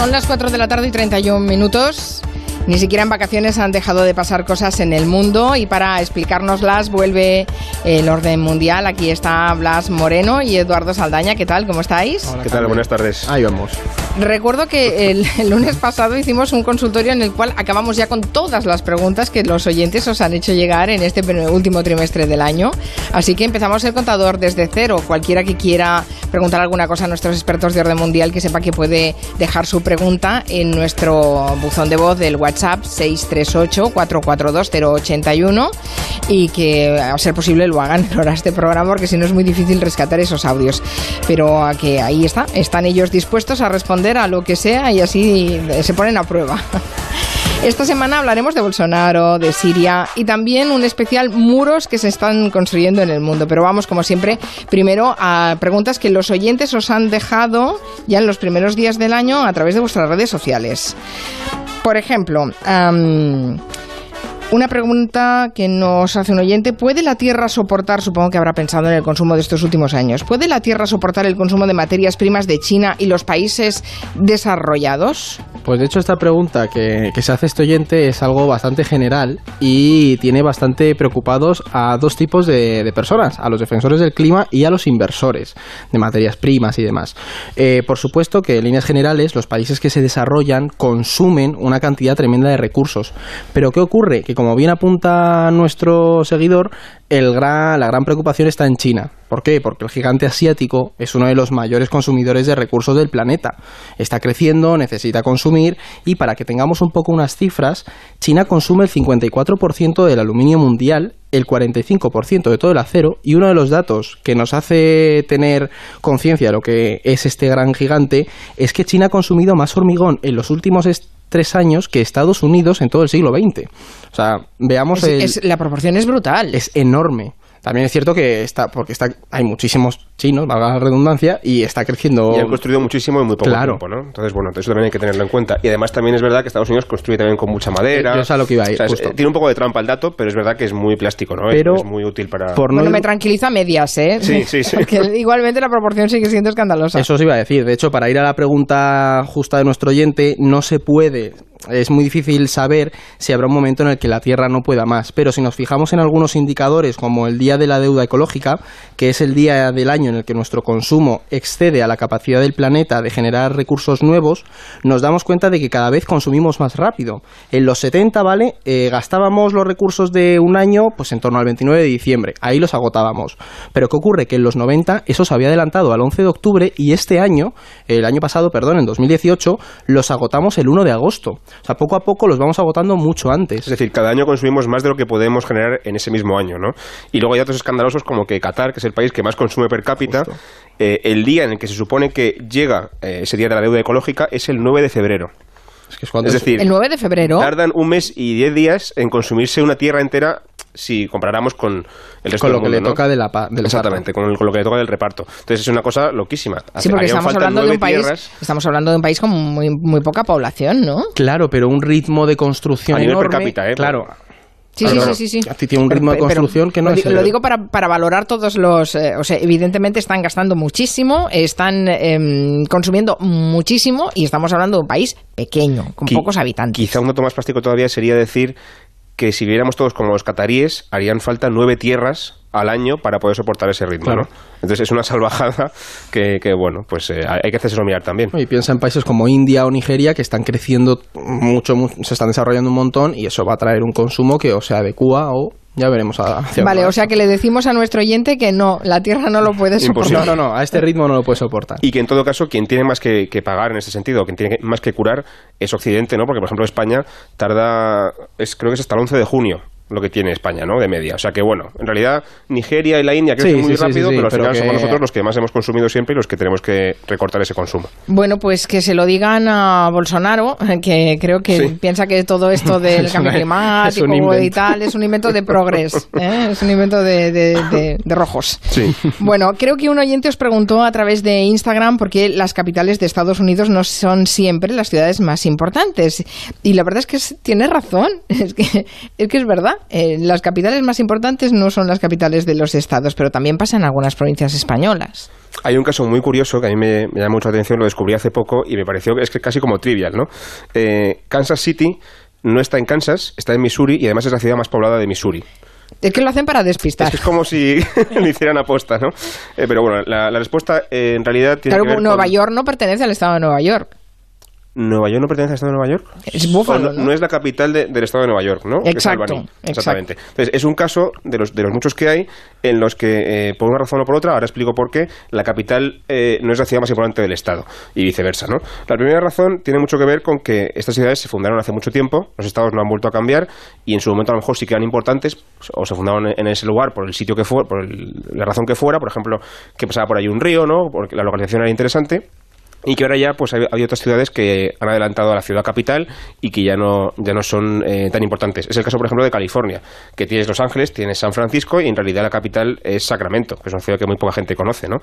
Son las 4 de la tarde y 31 minutos. Ni siquiera en vacaciones han dejado de pasar cosas en el mundo y para explicárnoslas vuelve el orden mundial. Aquí está Blas Moreno y Eduardo Saldaña. ¿Qué tal? ¿Cómo estáis? ¿Qué tal? Buenas tardes. Ahí vamos. Recuerdo que el, el, lunes pasado hicimos un consultorio en el cual acabamos ya con todas las preguntas que los oyentes os han hecho llegar en este último trimestre del año. Así que empezamos el contador desde cero. Cualquiera que quiera preguntar alguna cosa a nuestros expertos de orden mundial que sepa que puede dejar su pregunta en nuestro buzón de voz del WhatsApp WhatsApp 638-442-081 y que a ser posible lo hagan en horas de programa porque si no es muy difícil rescatar esos audios. Pero que ahí está, están ellos dispuestos a responder a lo que sea y así se ponen a prueba. Esta semana hablaremos de Bolsonaro, de Siria y también un especial muros que se están construyendo en el mundo. Pero vamos, como siempre, primero a preguntas que los oyentes os han dejado ya en los primeros días del año a través de vuestras redes sociales. Por ejemplo, um, una pregunta que nos hace un oyente, ¿puede la Tierra soportar, supongo que habrá pensado en el consumo de estos últimos años, ¿puede la Tierra soportar el consumo de materias primas de China y los países desarrollados? Pues de hecho esta pregunta que, se hace este oyente es algo bastante general y tiene bastante preocupados a dos tipos de, de personas, a los defensores del clima y a los inversores de materias primas y demás. Eh, por supuesto que en líneas generales los países que se desarrollan consumen una cantidad tremenda de recursos, pero ¿qué ocurre? Que como bien apunta nuestro seguidor, el gran, la gran preocupación está en China. ¿Por qué? Porque el gigante asiático es uno de los mayores consumidores de recursos del planeta. Está creciendo, necesita consumir y para que tengamos un poco unas cifras, China consume el 54% del aluminio mundial, el 45% de todo el acero y uno de los datos que nos hace tener conciencia de lo que es este gran gigante es que China ha consumido más hormigón en los últimos tres años que Estados Unidos en todo el siglo XX. O sea, veamos... Es, el, es, la proporción es brutal. Es enorme. También es cierto que está, porque está, hay muchísimos chinos, valga la redundancia, y está creciendo. Y han construido muchísimo en muy poco Claro. tiempo, ¿no? Entonces, bueno, eso también hay que tenerlo en cuenta. Y además también es verdad que Estados Unidos construye también con mucha madera. Yo sé a lo que iba a ir, O sea, es- justo. tiene un poco de trampa el dato, pero es verdad que es muy plástico, ¿no? Es- Pero es, muy útil para. por Bueno, no- me tranquiliza medias, ¿eh? Sí, sí, sí. Porque igualmente la proporción sigue siendo escandalosa. Eso os iba a decir. De hecho, para ir a la pregunta justa de nuestro oyente, no se puede. Es muy difícil saber si habrá un momento en el que la Tierra no pueda más. Pero si nos fijamos en algunos indicadores, como el Día de la Deuda Ecológica, que es el día del año en el que nuestro consumo excede a la capacidad del planeta de generar recursos nuevos, nos damos cuenta de que cada vez consumimos más rápido. En los 70, ¿vale? Eh, gastábamos los recursos de un año pues en torno al 29 de diciembre. Ahí los agotábamos. Pero ¿qué ocurre? Que en los 90 eso se había adelantado al 11 de octubre y este año, el año pasado, perdón, en 2018, los agotamos el 1 de agosto. O sea, poco a poco los vamos agotando mucho antes. Es decir, cada año consumimos más de lo que podemos generar en ese mismo año, ¿no? Y luego hay datos escandalosos como que Qatar, que es el país que más consume per cápita, eh, el día en el que se supone que llega eh, ese día de la deuda ecológica es el 9 de febrero. Es que es cuando Es decir, El 9 de febrero. tardan un mes y 10 días en consumirse una tierra entera si comparáramos con el resto con lo del que mundo, le ¿no? toca de la, pa- del Exactamente, con, el- con lo que le toca del reparto. Entonces es una cosa loquísima. Sí, porque estamos hablando de un país, tierras estamos hablando de un país con muy, muy poca población, ¿no? Claro, pero un ritmo de construcción A nivel per enorme. cápita, ¿eh? Claro. Sí, sí, sí, sí, sí. tiene un ritmo de construcción que no lo, es lo digo para, para valorar todos los... eh, o sea, evidentemente están gastando muchísimo, están em, consumiendo muchísimo y estamos hablando de un país pequeño, con Qui- pocos habitantes. Quizá un dato más plástico todavía sería decir que si viéramos todos como los cataríes, harían falta nueve tierras al año para poder soportar ese ritmo, Claro. ¿no? Entonces es una salvajada que, que, bueno, pues eh, hay que hacérselo mirar también. Y piensa en países como India o Nigeria que están creciendo mucho, mu- se están desarrollando un montón y eso va a traer un consumo que o se adecua o ya veremos a- Vale, o sea que le decimos a nuestro oyente que no, la Tierra no lo puede soportar. No, no, no, a este ritmo no lo puede soportar. Y que en todo caso quien tiene más que, que pagar en ese sentido, quien tiene que- más que curar es Occidente, ¿no? Porque por ejemplo España tarda, es, creo que es hasta el 11 de junio lo que tiene España, ¿no? De media. O sea que bueno, en realidad Nigeria y la India crecen Sí, muy sí, rápido, sí, sí, pero al pero final que- somos nosotros los que más hemos consumido siempre y los que tenemos que recortar ese consumo. Bueno, pues que se lo digan a Bolsonaro, que creo que Sí. piensa que todo esto del Es cambio una- climático y tal es un invento de progres, ¿eh? es un invento de, de- de- de rojos. Sí. Bueno, creo que un oyente os preguntó a través de Instagram por qué las capitales de Estados Unidos no son siempre las ciudades más importantes. Y la verdad es que es- tiene razón, es que, es que es verdad. Eh, las capitales más importantes no son las capitales de los estados, pero también pasa en algunas provincias españolas. Hay un caso muy curioso que a mí me, me llama mucho la atención, lo descubrí hace poco y me pareció que es que casi como trivial, ¿no? Eh, Kansas City no está en Kansas, está en Missouri y además es la ciudad más poblada de Missouri. Es que lo hacen para despistar. Es, que es como si lo hicieran aposta, ¿no? Eh, pero bueno, la, la respuesta eh, en realidad tiene Claro, que ver Nueva con- York no pertenece al estado de Nueva York. ¿Nueva York no pertenece al estado de Nueva York? Es Búfalo, O ¿no? no, es la capital de- del estado de Nueva York, ¿no? Es Exacto, exacto. Exactamente. Entonces, es un caso de los, de los muchos que hay en los que, eh, por una razón o por otra, ahora explico por qué, la capital eh, no es la ciudad más importante del estado y viceversa, ¿no? La primera razón tiene mucho que ver con que estas ciudades se fundaron hace mucho tiempo, los estados no han vuelto a cambiar y en su momento a lo mejor sí que eran importantes o se fundaron en ese lugar por el sitio que fue, por el- la razón que fuera, por ejemplo, que pasaba por ahí un río, ¿no? Porque la localización era interesante y que ahora ya pues hay, otras ciudades que han adelantado a la ciudad capital y que ya no ya no son eh, tan importantes es el caso por ejemplo de California que tienes Los Ángeles tienes San Francisco y en realidad la capital es Sacramento que es una ciudad que muy poca gente conoce ¿no?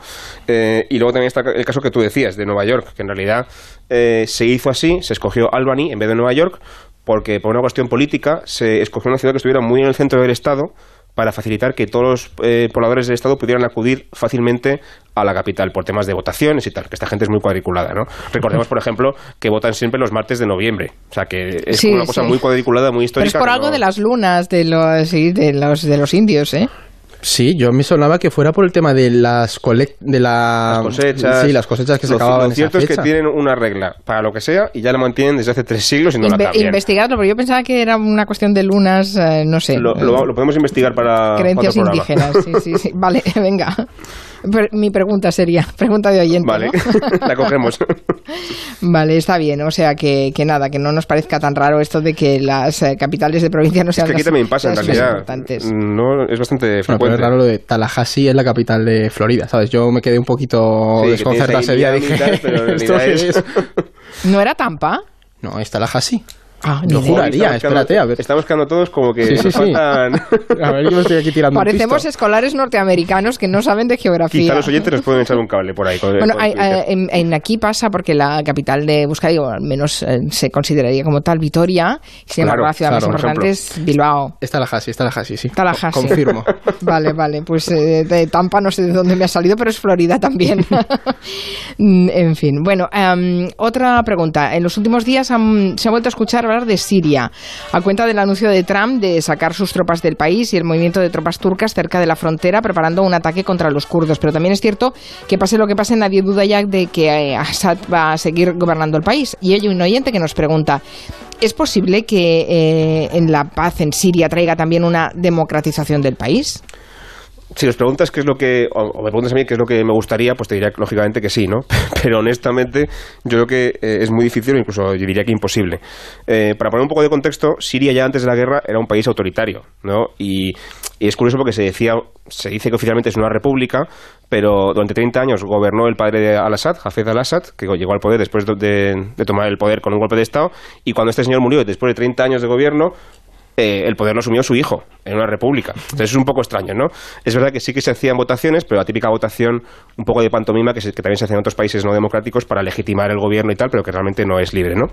Eh, y luego también está el caso que tú decías de Nueva York que en realidad eh, se hizo así se escogió Albany en vez de Nueva York porque por una cuestión política se escogió una ciudad que estuviera muy en el centro del estado para facilitar que todos los eh, pobladores del Estado pudieran acudir fácilmente a la capital por temas de votaciones y tal, que esta gente es muy cuadriculada, ¿no? Recordemos, por ejemplo, que votan siempre los martes de noviembre, o sea que es Sí, una cosa sí. muy cuadriculada, muy Pero histórica. es por algo no- de las lunas de los, sí, de los, de los indios, ¿eh? Sí, yo me sonaba que fuera por el tema de las colec de la Las cosechas. Sí, las cosechas que se Lo- acababan Lo en esa cierto es que tienen una regla para lo que sea y ya la mantienen desde hace tres siglos y no la cambian. investigadlo, pero yo pensaba que era una cuestión de lunas, eh, no sé. Lo, lo- lo podemos investigar para creencias otro indígenas. Sí, sí, sí. Vale, venga. Mi pregunta sería, pregunta de oyente. Vale, ¿no? la cogemos. Vale, está bien. O sea que, que nada, que no nos parezca tan raro esto de que las eh, capitales de provincia no Es sean que aquí las- también pasa, en realidad. No, es bastante Bueno, pero frecuente. es raro lo de Tallahassee es la capital de Florida, ¿sabes? Yo me quedé un poquito Sí, desconcertado ese día. Dije, tal, pero en ¿esto es- es? ¿No era Tampa? No, es Tallahassee. Ah, ni juraría, espérate, a ver. Estamos quedando todos como que Sí, sí, nos sí. faltan... A ver, yo estoy aquí tirando Parecemos pisto. escolares norteamericanos que no saben de geografía. Quizá los oyentes nos pueden echar un cable por ahí. con- Bueno, con hay- en, en aquí pasa porque la capital de Euskadi, o al menos eh, se consideraría como tal, Vitoria, y sin embargo Claro, la ciudad más claro, por importante es Bilbao. Es Tallahassee, es Tallahassee, sí. Tallahassee. Co- Confirmo. Vale, vale, pues eh, de Tampa no sé de dónde me ha salido, pero es Florida también. Mm, en fin, bueno, em, otra pregunta. En los últimos días han- se ha vuelto a escuchar de Siria, a cuenta del anuncio de Trump de sacar sus tropas del país y el movimiento de tropas turcas cerca de la frontera preparando un ataque contra los kurdos. Pero también es cierto que pase lo que pase, nadie duda ya de que eh, Assad va a seguir gobernando el país. Y hay un oyente que nos pregunta, ¿es posible que eh, en la paz en Siria traiga también una democratización del país? Si nos preguntas qué es lo que, o, me preguntas a mí qué es lo que me gustaría, pues te diría lógicamente que sí, ¿no? Pero honestamente yo creo que eh, es muy difícil incluso yo diría que imposible. Eh, para poner un poco de contexto, Siria ya antes de la guerra era un país autoritario, ¿no? Y, es curioso porque se decía, se dice que oficialmente es una república, pero durante 30 años gobernó el padre de Al-Assad, Hafez al-Assad, que llegó al poder después de, de- de tomar el poder con un golpe de Estado, y cuando este señor murió después de 30 años de gobierno, eh, el poder lo asumió su hijo en una república. Entonces es un poco extraño, ¿no? Es verdad que sí que se hacían votaciones, pero la típica votación un poco de pantomima que, también se hace en otros países no democráticos para legitimar el gobierno y tal, pero que realmente no es libre, ¿no?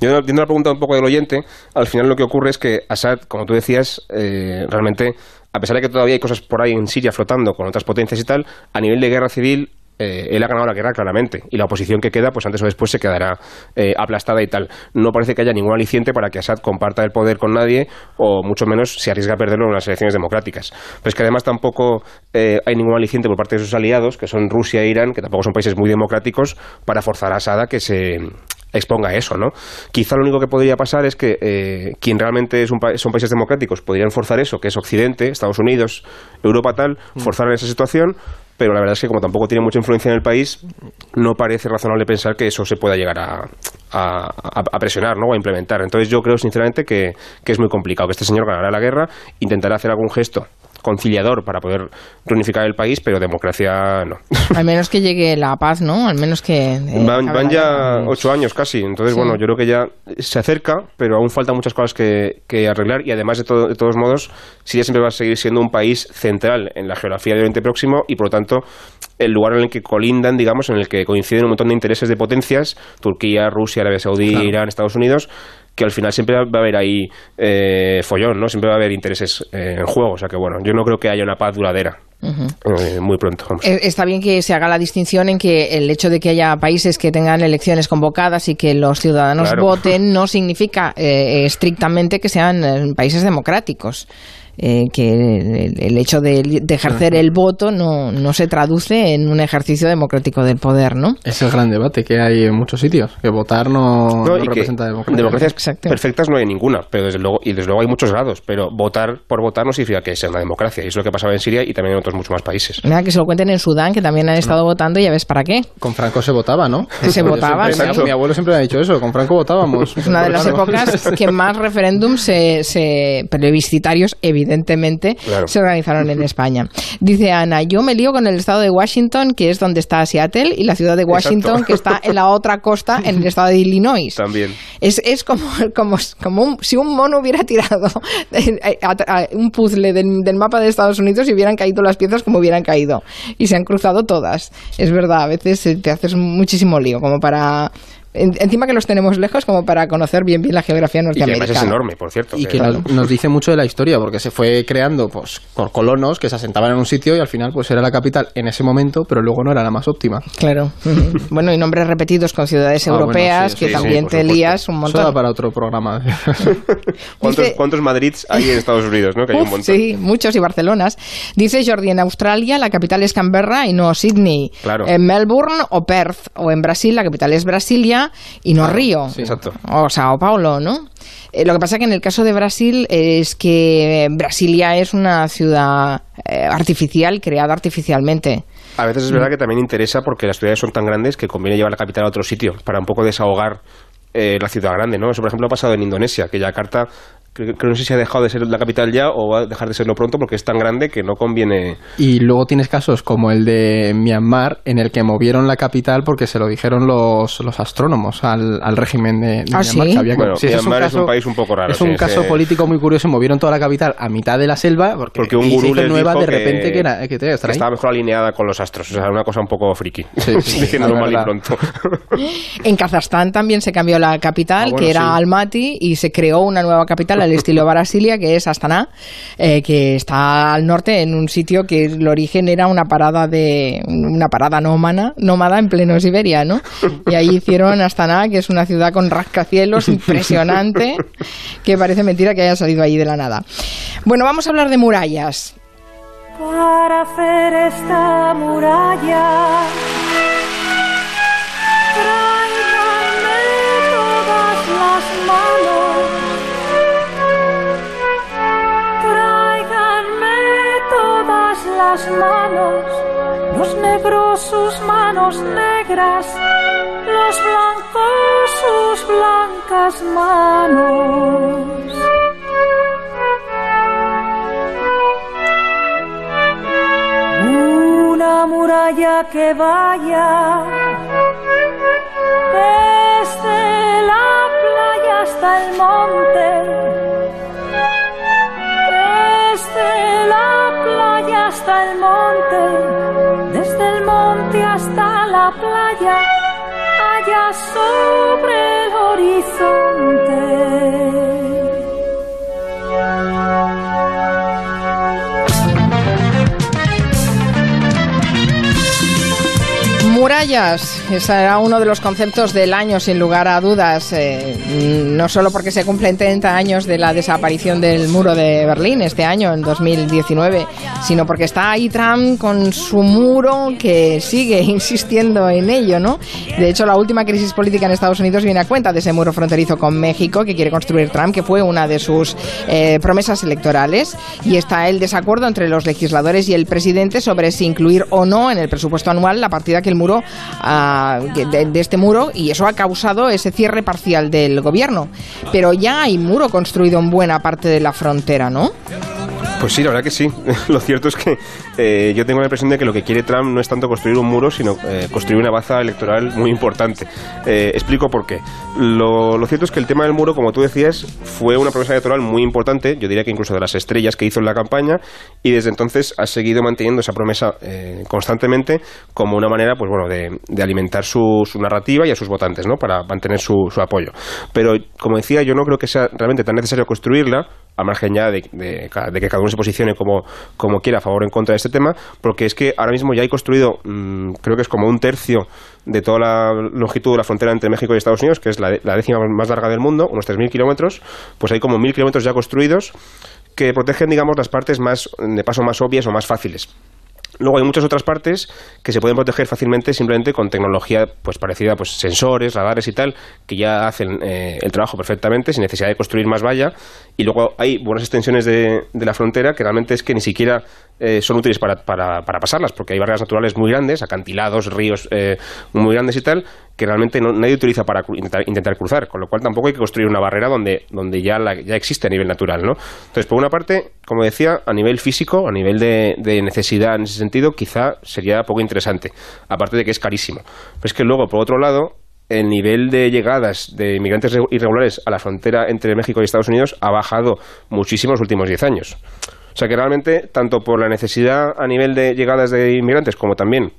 Yo entiendo la pregunta un poco del oyente, al final lo que ocurre es que Assad, como tú decías, eh, realmente, a pesar de que todavía hay cosas por ahí en Siria flotando con otras potencias y tal, a nivel de guerra civil eh, él ha ganado la guerra claramente y la oposición que queda, pues antes o después se quedará eh, aplastada y tal. No parece que haya ningún aliciente para que Assad comparta el poder con nadie o mucho menos se arriesga a perderlo en las elecciones democráticas. Pero es que además tampoco eh, hay ningún aliciente por parte de sus aliados, que son Rusia e Irán, que tampoco son países muy democráticos, para forzar a Assad a que se exponga a eso, ¿no? Quizá lo único que podría pasar es que eh, quien realmente es un pa- son países democráticos podrían forzar eso, que es Occidente, Estados Unidos, Europa tal, forzar esa situación, pero la verdad es que como tampoco tiene mucha influencia en el país, no parece razonable pensar que eso se pueda llegar a, a- a- presionar ¿no? o a implementar. Entonces yo creo sinceramente que, que es muy complicado, que este señor ganará la guerra, intentará hacer algún gesto conciliador para poder reunificar el país, pero democracia no. Al menos que llegue la paz, ¿no? Al menos que... eh, Van, van ya ocho años casi, entonces Sí. bueno, yo creo que ya se acerca, pero aún faltan muchas cosas que, que arreglar y además de, todo- de todos modos, Siria siempre va a seguir siendo un país central en la geografía del Oriente Próximo y por lo tanto el lugar en el que colindan, digamos, en el que coinciden un montón de intereses de potencias, Turquía, Rusia, Arabia Saudí, Claro. Irán, Estados Unidos, que al final siempre va a haber ahí eh, follón, ¿no? Siempre va a haber intereses eh, en juego. O sea que bueno, yo no creo que haya una paz duradera. Eh, muy pronto. Está bien que se haga la distinción en que el hecho de que haya países que tengan elecciones convocadas y que los ciudadanos voten no significa estrictamente que sean países democráticos. Eh, que el, hecho de, ejercer el voto no, no, se traduce en un ejercicio democrático del poder, ¿no? Es el gran debate que hay en muchos sitios, que votar no, representa democracia. Democracias perfectas no hay ninguna, pero desde luego, y desde luego hay muchos grados, pero votar por votar no significa que sea una democracia, y es lo que pasaba en Siria y también en otros muchos más países. Mira, que se lo cuenten en Sudán, que también han estado votando y ya ves para qué. Con Franco se votaba, ¿no? Se votaba, Mi abuelo siempre me ha dicho eso, con Franco votábamos. Es una de las épocas que más referéndums se, se plebiscitarios, evidentemente, se organizaron en España. Dice Ana, yo me lío con el estado de Washington, que es donde está Seattle, y la ciudad de Washington, que está en la otra costa, en el estado de Illinois. También. Es, es como, como, como si un mono hubiera tirado un puzzle del, del, mapa de Estados Unidos y hubieran caído las piezas como hubieran caído. Y se han cruzado todas. Es verdad, a veces te haces muchísimo lío, como para encima que los tenemos lejos como para conocer bien bien la geografía norteamericana. Y que es enorme, por cierto. Y que nos, dice mucho de la historia, porque se fue creando pues, por colonos que se asentaban en un sitio y al final pues era la capital en ese momento, pero luego no era la más óptima. Claro. bueno, y nombres repetidos con ciudades ah, europeas que también te lías un montón. Eso para otro programa. ¿Cuántos, ¿Cuántos Madrids hay en Estados Unidos? ¿no? Que hay un montón. Sí, muchos y Barcelonas. Dice Jordi, en Australia la capital es Canberra y no Sydney. Claro. En Melbourne o Perth. O en Brasil la capital es Brasilia y no Río. exacto. O Sao Paulo, ¿no? Eh, lo que pasa que en el caso de Brasil es que Brasilia es una ciudad eh, artificial, creada artificialmente. A veces es verdad que también interesa porque las ciudades son tan grandes que conviene llevar la capital a otro sitio para un poco desahogar eh, la ciudad grande, ¿no? Eso, por ejemplo, ha pasado en Indonesia, que Yakarta Creo que no sé si ha dejado de ser la capital ya o va a dejar de serlo pronto porque es tan grande que no conviene. Y luego tienes casos como el de Myanmar, en el que movieron la capital porque se lo dijeron los, los astrónomos al, al régimen de, ¿Ah, Myanmar. ¿sí? bueno, Myanmar es un, país un poco raro. Es un caso político muy curioso. Movieron toda la capital a mitad de la selva porque, porque un gurú les nueva dijo de repente que, era, que, estaba mejor alineada con los astros. O sea, una cosa un poco friki. Sí, sí, mal y pronto. en Kazajstán también se cambió la capital, ah, que era Almaty, y se creó una nueva capital al estilo Brasil que es Astana, eh, que está al norte en un sitio que el origen era una parada de una parada nómada, nómada en pleno Siberia, ¿no? Y ahí hicieron Astana, que es una ciudad con rascacielos impresionante, que parece mentira que haya salido ahí de la nada. Bueno, vamos a hablar de murallas. Para hacer esta muralla manos negras, los blancos sus blancas manos. Una muralla que vaya desde la playa hasta el monte hasta el monte, desde el monte hasta la playa, allá sobre el horizonte. Murallas, ese era uno de los conceptos del año, sin lugar a dudas. Eh, no solo porque se cumplen 30 años de la desaparición del muro de Berlín este año, en 2019, sino porque está ahí Trump con su muro que sigue insistiendo en ello, ¿no? De hecho, la última crisis política en Estados Unidos viene a cuenta de ese muro fronterizo con México que quiere construir Trump, que fue una de sus eh, promesas electorales. Y está el desacuerdo entre los legisladores y el presidente sobre si incluir o no en el presupuesto anual la partida que el muro de, este muro y eso ha causado ese cierre parcial del gobierno. Pero ya hay muro construido en buena parte de la frontera, ¿no? Pues sí, la verdad que sí. Lo cierto es que eh, yo tengo la impresión de que lo que quiere Trump no es tanto construir un muro, sino eh, construir una baza electoral muy importante. Eh, explico por qué. Lo, lo, cierto es que el tema del muro, como tú decías, fue una promesa electoral muy importante, yo diría que incluso de las estrellas que hizo en la campaña, y desde entonces ha seguido manteniendo esa promesa constantemente como una manera, pues bueno, de, de alimentar su, su, narrativa y a sus votantes, ¿no? Para mantener su apoyo. Pero, como decía, yo no creo que sea realmente tan necesario construirla, a margen ya de, de, que cada uno se posicione como, como quiera a favor o en contra de este tema, porque es que ahora mismo ya hay construido, mmm, creo que es como un tercio de toda la longitud de la frontera entre México y Estados Unidos, que es la, la décima más larga del mundo, unos 3.000 kilómetros, pues hay como 1.000 kilómetros ya construidos que protegen, digamos, las partes más de paso más obvias o más fáciles. Luego hay muchas otras partes que se pueden proteger fácilmente simplemente con tecnología pues parecida, pues sensores, radares y tal, que ya hacen eh, el trabajo perfectamente sin necesidad de construir más valla. Y luego hay buenas extensiones de, de la frontera que realmente es que ni siquiera eh, son útiles para, para, para, pasarlas, porque hay barreras naturales muy grandes, acantilados, ríos eh, muy grandes y tal, que realmente no, nadie utiliza para intentar, intentar, cruzar, con lo cual tampoco hay que construir una barrera donde, donde ya, la, ya existe a nivel natural. ¿no? Entonces, por una parte, como decía, a nivel físico, a nivel de, de necesidad en ese sentido, quizá sería poco interesante, aparte de que es carísimo. Pero es que luego, por otro lado, el nivel de llegadas de inmigrantes irregulares a la frontera entre México y Estados Unidos ha bajado muchísimo en los últimos 10 años. O sea que realmente, tanto por la necesidad a nivel de llegadas de inmigrantes como también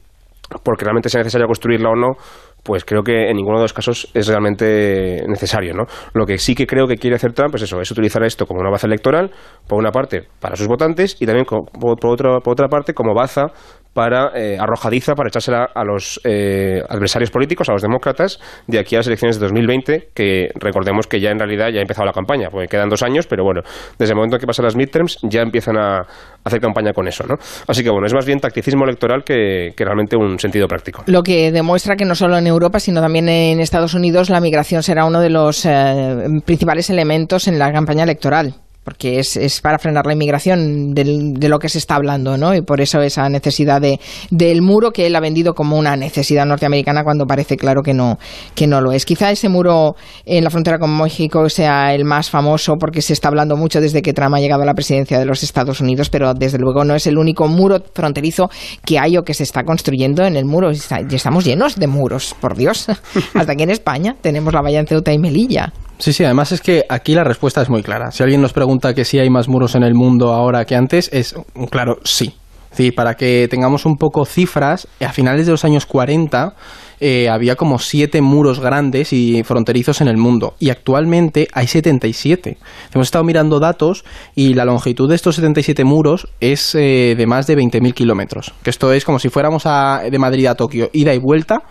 porque realmente sea necesario construirla o no, pues creo que en ninguno de los casos es realmente necesario, ¿no? Lo que sí que creo que quiere hacer Trump es eso, es utilizar esto como una baza electoral, por una parte, para sus votantes y también por, por, otra, por otra parte como baza para eh, arrojadiza para echársela a los eh, adversarios políticos, a los demócratas, de aquí a las elecciones de 2020, que recordemos que ya en realidad ya ha empezado la campaña, porque quedan dos años, pero bueno, desde el momento en que pasan las midterms ya empiezan a hacer campaña con eso, ¿no? Así que bueno, es más bien tacticismo electoral que, realmente un sentido práctico. Lo que demuestra que no solo en Europa, sino también en Estados Unidos, la migración será uno de los eh, principales elementos en la campaña electoral porque es, es, para frenar la inmigración de lo que se está hablando, ¿no? Y por eso esa necesidad de, del muro que él ha vendido como una necesidad norteamericana cuando parece claro que no, que no lo es. Quizá ese muro en la frontera con México sea el más famoso porque se está hablando mucho desde que Trump ha llegado a la presidencia de los Estados Unidos, pero desde luego no es el único muro fronterizo que hay o que se está construyendo en el muro. Estamos llenos de muros, por Dios. Hasta aquí en España tenemos la valla en Ceuta y Melilla. Sí, sí, además es que aquí la respuesta es muy clara. Si alguien nos pregunta que si hay más muros en el mundo ahora que antes, es un claro sí. Sí, para que tengamos un poco cifras, a finales de los años 40 eh, había como siete muros grandes y fronterizos en el mundo y actualmente hay 77. Hemos estado mirando datos y la longitud de estos 77 muros es eh, de más de 20.000 kilómetros. Que esto es como si fuéramos a, de Madrid a Tokio, ida y vuelta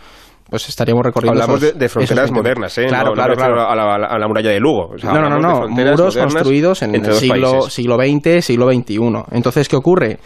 pues estaríamos recorriendo. Hablamos esos, de, de, fronteras modernas, ¿eh? Claro, no, claro. A la, a la, muralla de Lugo. O sea, no, no, no, no. Muros construidos en el siglo, siglo XX, siglo XXI. Entonces, ¿qué ocurre?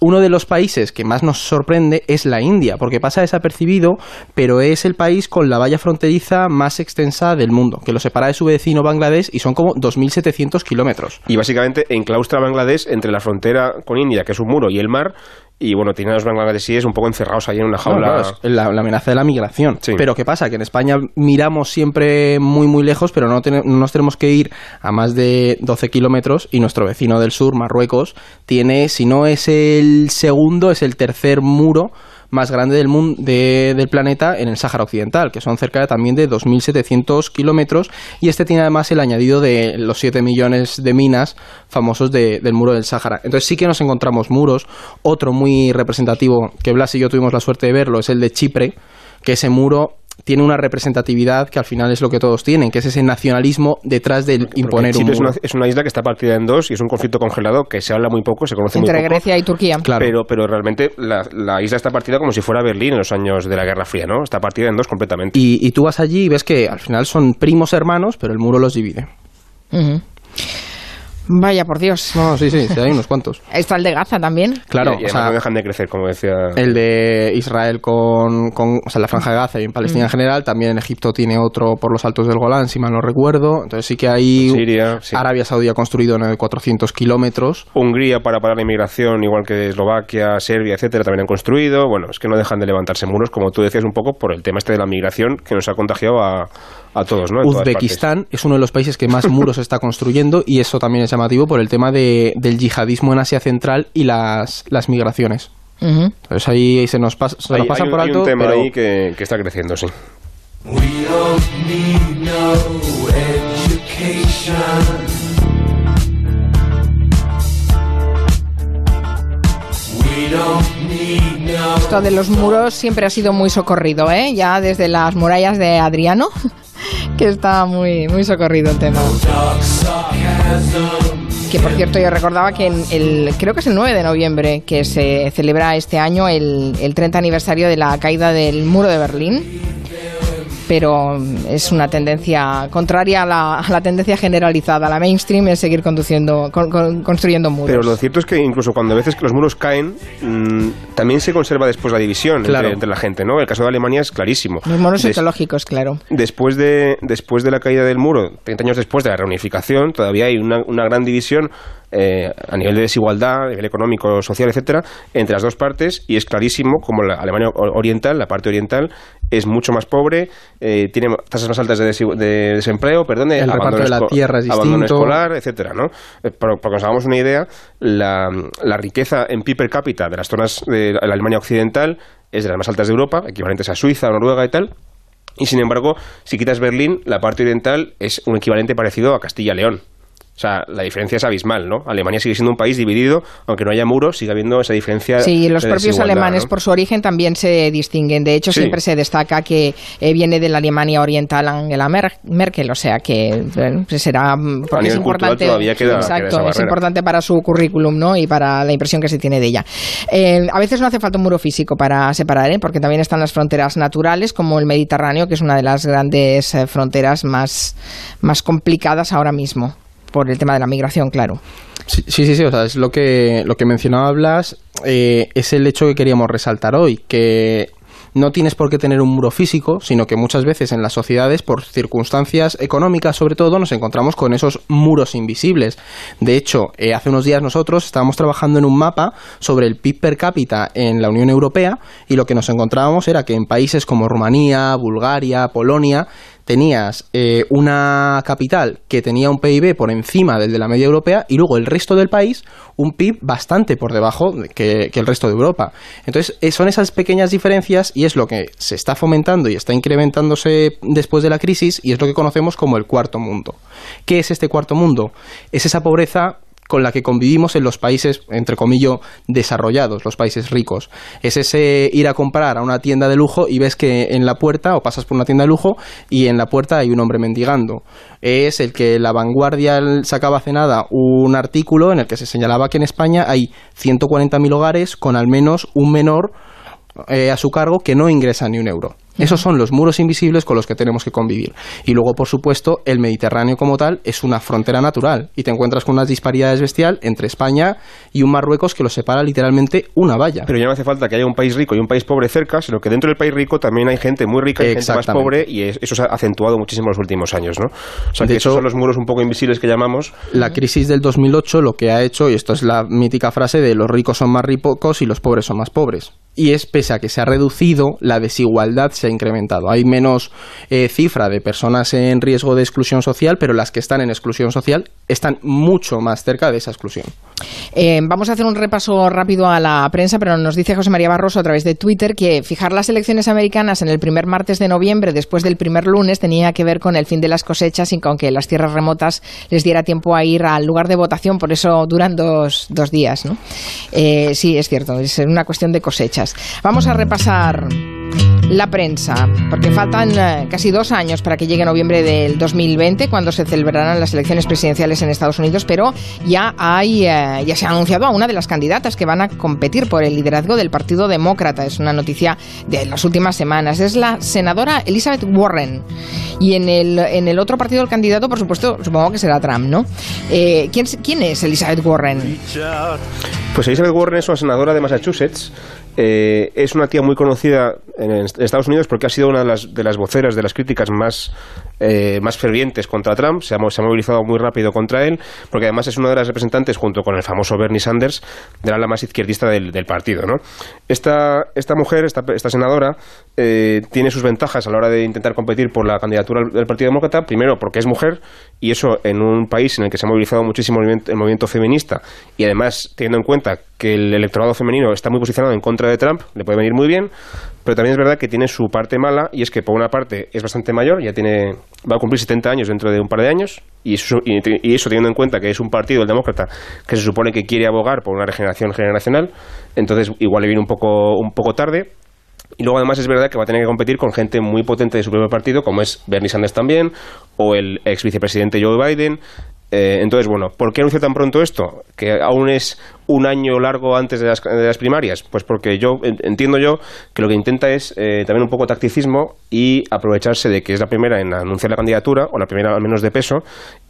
uno de los países que más nos sorprende es la India, porque pasa desapercibido, pero es el país con la valla fronteriza más extensa del mundo, que lo separa de su vecino Bangladesh y son como 2.700 kilómetros. Y básicamente enclaustra Bangladesh entre la frontera con India, que es un muro, y el mar, y bueno, tiene a los bangladesíes un poco encerrados ahí en una jaula. No, claro, la, la, amenaza de la migración. Sí. Pero ¿qué pasa? Que en España miramos siempre muy, muy lejos, pero no, ten, no nos tenemos que ir a más de 12 kilómetros y nuestro vecino del sur, Marruecos, tiene, si no es el segundo, es el tercer muro más grande del, mundo, de, del planeta en el Sáhara Occidental, que son cerca también de 2.700 kilómetros, y este tiene además el añadido de los 7 millones de minas famosos de, del muro del Sáhara. Entonces sí que nos encontramos muros. Otro muy representativo, que Blas y yo tuvimos la suerte de verlo, es el de Chipre, que ese muro tiene una representatividad que al final es lo que todos tienen, que es ese nacionalismo detrás del Porque imponer un muro. Es una, es una, isla que está partida en dos y es un conflicto congelado que se habla muy poco, se conoce Entre muy poco. Grecia y Turquía. Claro. Pero, pero realmente la, la, isla está partida como si fuera Berlín en los años de la Guerra Fría, ¿no? Está partida en dos completamente. Y, y tú vas allí y ves que al final son primos hermanos, pero el muro los divide. Uh -huh. Vaya, por Dios. No, sí, sí, sí, hay unos cuantos. ¿Está el de Gaza también? Claro, y, y o sea, no dejan de crecer, como decía. El de Israel con, con o sea, la Franja de Gaza y en Palestina mm. en general. También en Egipto tiene otro por los altos del Golán, si mal no recuerdo. Entonces sí que hay. Siria, sí. Arabia Saudí ha construido 400 kilómetros. Hungría para parar la inmigración, igual que Eslovaquia, Serbia, etcétera, también han construido. Bueno, es que no dejan de levantarse muros, como tú decías un poco, por el tema este de la migración que nos ha contagiado a a todos, ¿no? En Uzbekistán es uno de los países que más muros está construyendo y eso también es llamativo por el tema de, del yihadismo en Asia Central y las, las migraciones. Entonces ahí se nos, pasa, se Hay- nos pasa hay un- por hay alto, un tema pero ahí que, que está creciendo, sí. We don't need no education. We don't need no Esto de los muros siempre ha sido muy socorrido, ¿eh? Ya desde las murallas de Adriano, que está muy, muy socorrido el tema. Que por cierto yo recordaba que en el, creo que es el 9 de noviembre que se celebra este año el, el 30 aniversario de la caída del muro de Berlín. Pero es una tendencia contraria a la, a la tendencia generalizada, a la mainstream, es seguir conduciendo, con- con- construyendo muros. Pero lo cierto es que incluso cuando a veces que los muros caen, mm, también se conserva después la división entre- Claro. entre, la gente, ¿no? El caso de Alemania es clarísimo. Los muros Des- ecológicos, claro. Después de, después de la caída del muro, 30 años después de la reunificación, todavía hay una, una gran división eh, a nivel de desigualdad, a nivel económico, social, etcétera, entre las dos partes, y es clarísimo como la Alemania Oriental, la parte oriental, es mucho más pobre, eh, tiene tasas más altas de, de desempleo, perdón, de El reparto de la tierra es abandono distinto. escolar, etcétera, ¿no? Eh, Para, para que nos hagamos una idea, la, la riqueza en PIB per cápita de las zonas de la Alemania occidental es de las más altas de Europa, equivalentes a Suiza, Noruega y tal. Y sin embargo, si quitas Berlín, la parte oriental es un equivalente parecido a Castilla y León. O sea, la diferencia es abismal, ¿no? Alemania sigue siendo un país dividido, aunque no haya muros, sigue habiendo esa diferencia. Sí, los de propios alemanes ¿no? por su origen también se distinguen. De hecho, Sí. siempre se destaca que eh, viene de la Alemania oriental Angela Mer- Merkel, o sea que bueno, pues será porque nivel es importante. todavía queda- exacto, queda esa es importante para su currículum, ¿no? Y para la impresión que se tiene de ella. Eh, a veces no hace falta un muro físico para separar, ¿eh? Porque también están las fronteras naturales, como el Mediterráneo, que es una de las grandes eh, fronteras más más complicadas ahora mismo por el tema de la migración, claro. Sí, sí, sí, o sea, es lo que, lo que mencionaba Blas, eh, es el hecho que queríamos resaltar hoy, que no tienes por qué tener un muro físico, sino que muchas veces en las sociedades, por circunstancias económicas sobre todo, nos encontramos con esos muros invisibles. De hecho, eh, hace unos días nosotros estábamos trabajando en un mapa sobre el PIB per cápita en la Unión Europea y lo que nos encontrábamos era que en países como Rumanía, Bulgaria, Polonia, tenías eh, una capital que tenía un PIB por encima del de la media europea y luego el resto del país un PIB bastante por debajo de- que, que el resto de Europa. Entonces, eh, son esas pequeñas diferencias y es lo que se está fomentando y está incrementándose después de la crisis y es lo que conocemos como el cuarto mundo. ¿Qué es este cuarto mundo? Es esa pobreza con la que convivimos en los países, entre comillas, desarrollados, los países ricos. Es ese ir a comprar a una tienda de lujo y ves que en la puerta, o pasas por una tienda de lujo, y en la puerta hay un hombre mendigando. Es el que la vanguardia sacaba hace nada un artículo en el que se señalaba que en España hay 140.000 hogares con al menos un menor eh, a su cargo que no ingresa ni un euro. Esos son los muros invisibles con los que tenemos que convivir. Y luego, por supuesto, el Mediterráneo como tal es una frontera natural y te encuentras con unas disparidades bestial entre España y un Marruecos que los separa literalmente una valla. Pero ya no hace falta que haya un país rico y un país pobre cerca, sino que dentro del país rico también hay gente muy rica y gente más pobre, y es- eso se ha acentuado muchísimo en los últimos años, ¿no? O sea, De que hecho- esos son los muros un poco invisibles que llamamos. La crisis del 2008 lo que ha hecho, y esto es la mítica frase de los ricos son más ricos y los pobres son más pobres. Y es pese a que se ha reducido, la desigualdad se ha incrementado. Hay menos eh, cifra de personas en riesgo de exclusión social, pero las que están en exclusión social están mucho más cerca de esa exclusión. Eh, vamos a hacer un repaso rápido a la prensa, pero nos dice José María Barroso a través de Twitter que fijar las elecciones americanas en el primer martes de noviembre, después del primer lunes, tenía que ver con el fin de las cosechas y con que las tierras remotas les diera tiempo a ir al lugar de votación, por eso duran dos, dos días. ¿no? Eh, sí, es cierto, es una cuestión de cosechas. Vamos a repasar la prensa, porque faltan eh, casi dos años para que llegue noviembre del 2020, cuando se celebrarán las elecciones presidenciales en Estados Unidos, pero ya hay, eh, ya se ha anunciado a una de las candidatas que van a competir por el liderazgo del Partido Demócrata. Es una noticia de las últimas semanas. Es la senadora Elizabeth Warren. Y en el, en el otro partido el candidato, por supuesto, supongo que será Trump, ¿no? Eh, ¿quién, ¿Quién es Elizabeth Warren? Pues Elizabeth Warren es una senadora de Massachusetts. Eh, es una tía muy conocida en Estados Unidos porque ha sido una de las, de las voceras de las críticas más eh, más fervientes contra Trump, se ha, movilizado muy rápido contra él, porque además es una de las representantes, junto con el famoso Bernie Sanders, del ala más izquierdista del, partido. ¿no? Esta, esta mujer, esta, esta senadora, eh, tiene sus ventajas a la hora de intentar competir por la candidatura del Partido Demócrata, primero porque es mujer, y eso en un país en el que se ha movilizado muchísimo el movimiento, el movimiento feminista, y además teniendo en cuenta que el electorado femenino está muy posicionado en contra de Trump, le puede venir muy bien, pero también es verdad que tiene su parte mala, y es que por una parte es bastante mayor, ya tiene va a cumplir 70 años dentro de un par de años, y eso, y, eso teniendo en cuenta que es un partido, el demócrata, que se supone que quiere abogar por una regeneración generacional, entonces igual le viene un poco, un poco tarde, y luego además es verdad que va a tener que competir con gente muy potente de su propio partido, como es Bernie Sanders también, o el ex vicepresidente Joe Biden. Eh, entonces, bueno, ¿por qué anunció tan pronto esto? Que aún es un año largo antes de las, de las primarias. Pues porque yo en- entiendo yo que lo que intenta es eh, también un poco tacticismo y aprovecharse de que es la primera en anunciar la candidatura, o la primera al menos de peso,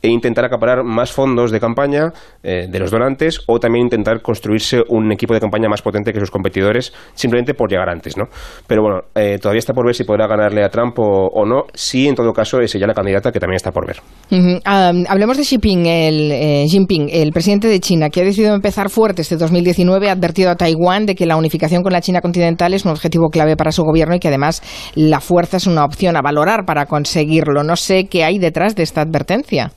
e intentar acaparar más fondos de campaña eh, de los donantes, o también intentar construirse un equipo de campaña más potente que sus competidores, simplemente por llegar antes, ¿no? Pero bueno, eh, todavía está por ver si podrá ganarle a Trump o, o no. Sí, en todo caso, es ella la candidata que también está por ver. Ujú. Ah, hablemos de Xi Jinping el, eh, Jinping, el presidente de China, que ha decidido empezar fuerte este 2019, ha advertido a Taiwán de que la unificación con la China continental es un objetivo clave para su gobierno y que además la fuerza es una opción a valorar para conseguirlo. No sé qué hay detrás de esta advertencia.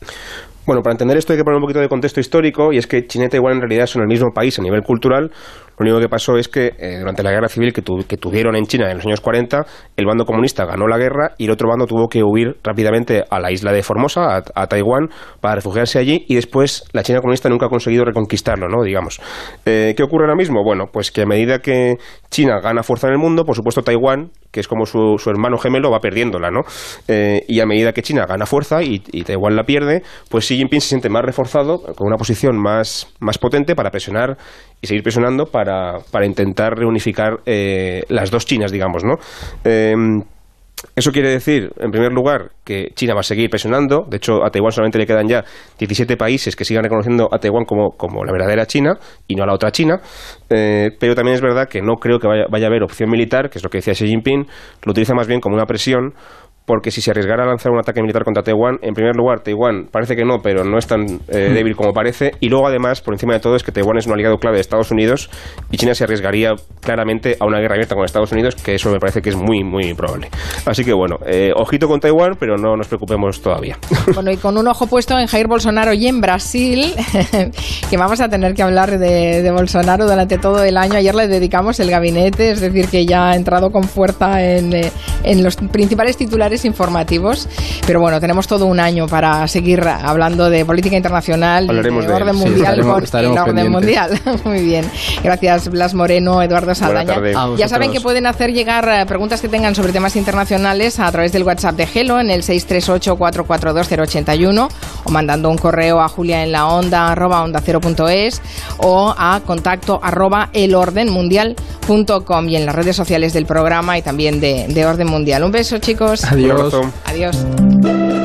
Bueno, para entender esto hay que poner un poquito de contexto histórico y es que China y Taiwán en realidad son el mismo país a nivel cultural. Lo único que pasó es que eh, durante la guerra civil que, tu- que tuvieron en China en los años 40, el bando comunista ganó la guerra y el otro bando tuvo que huir rápidamente a la isla de Formosa, a, a Taiwán, para refugiarse allí y después la China comunista nunca ha conseguido reconquistarlo, ¿no? Digamos. Eh, ¿Qué ocurre ahora mismo? Bueno, pues que a medida que China gana fuerza en el mundo, por supuesto Taiwán, que es como su, su hermano gemelo, va perdiéndola, ¿no? Eh, y a medida que China gana fuerza y, Taiwán la pierde, pues Xi Jinping se siente más reforzado, con una posición más, más potente para presionar y seguir presionando para, para intentar reunificar eh, las dos Chinas, digamos, ¿no? Eh, eso quiere decir, en primer lugar, que China va a seguir presionando. De hecho, a Taiwán solamente le quedan ya 17 países que sigan reconociendo a Taiwán como, la verdadera China y no a la otra China. Eh, pero también es verdad que no creo que vaya, vaya a haber opción militar, que es lo que decía Xi Jinping. Lo utiliza más bien como una presión porque si se arriesgara a lanzar un ataque militar contra Taiwán, en primer lugar, Taiwán parece que no, pero no es tan eh, débil como parece, y luego además, por encima de todo, es que Taiwán es un aliado clave de Estados Unidos y China se arriesgaría claramente a una guerra abierta con Estados Unidos, que eso me parece que es muy, muy probable. Así que bueno, eh, ojito con Taiwán, pero no nos preocupemos todavía. Bueno, y con un ojo puesto en Jair Bolsonaro y en Brasil, que vamos a tener que hablar de, de Bolsonaro durante todo el año. Ayer le dedicamos el gabinete, es decir, que ya ha entrado con fuerza en, eh, en los principales titulares informativos. Pero bueno, tenemos todo un año para seguir hablando de política internacional Hablaremos de orden sí, mundial estaremos- con estaremos el orden pendientes. mundial. Muy bien. Gracias, Blas Moreno, Eduardo Saldaña. Ya saben que pueden hacer llegar eh, preguntas que tengan sobre temas internacionales a través del WhatsApp de Gelo en el 638-442-081 o mandando un correo a julia en la onda arroba onda cero punto es o a contacto arroba elordenmundial.com y en las redes sociales del programa y también de, de Orden Mundial. Un beso chicos. Adiós. Adiós.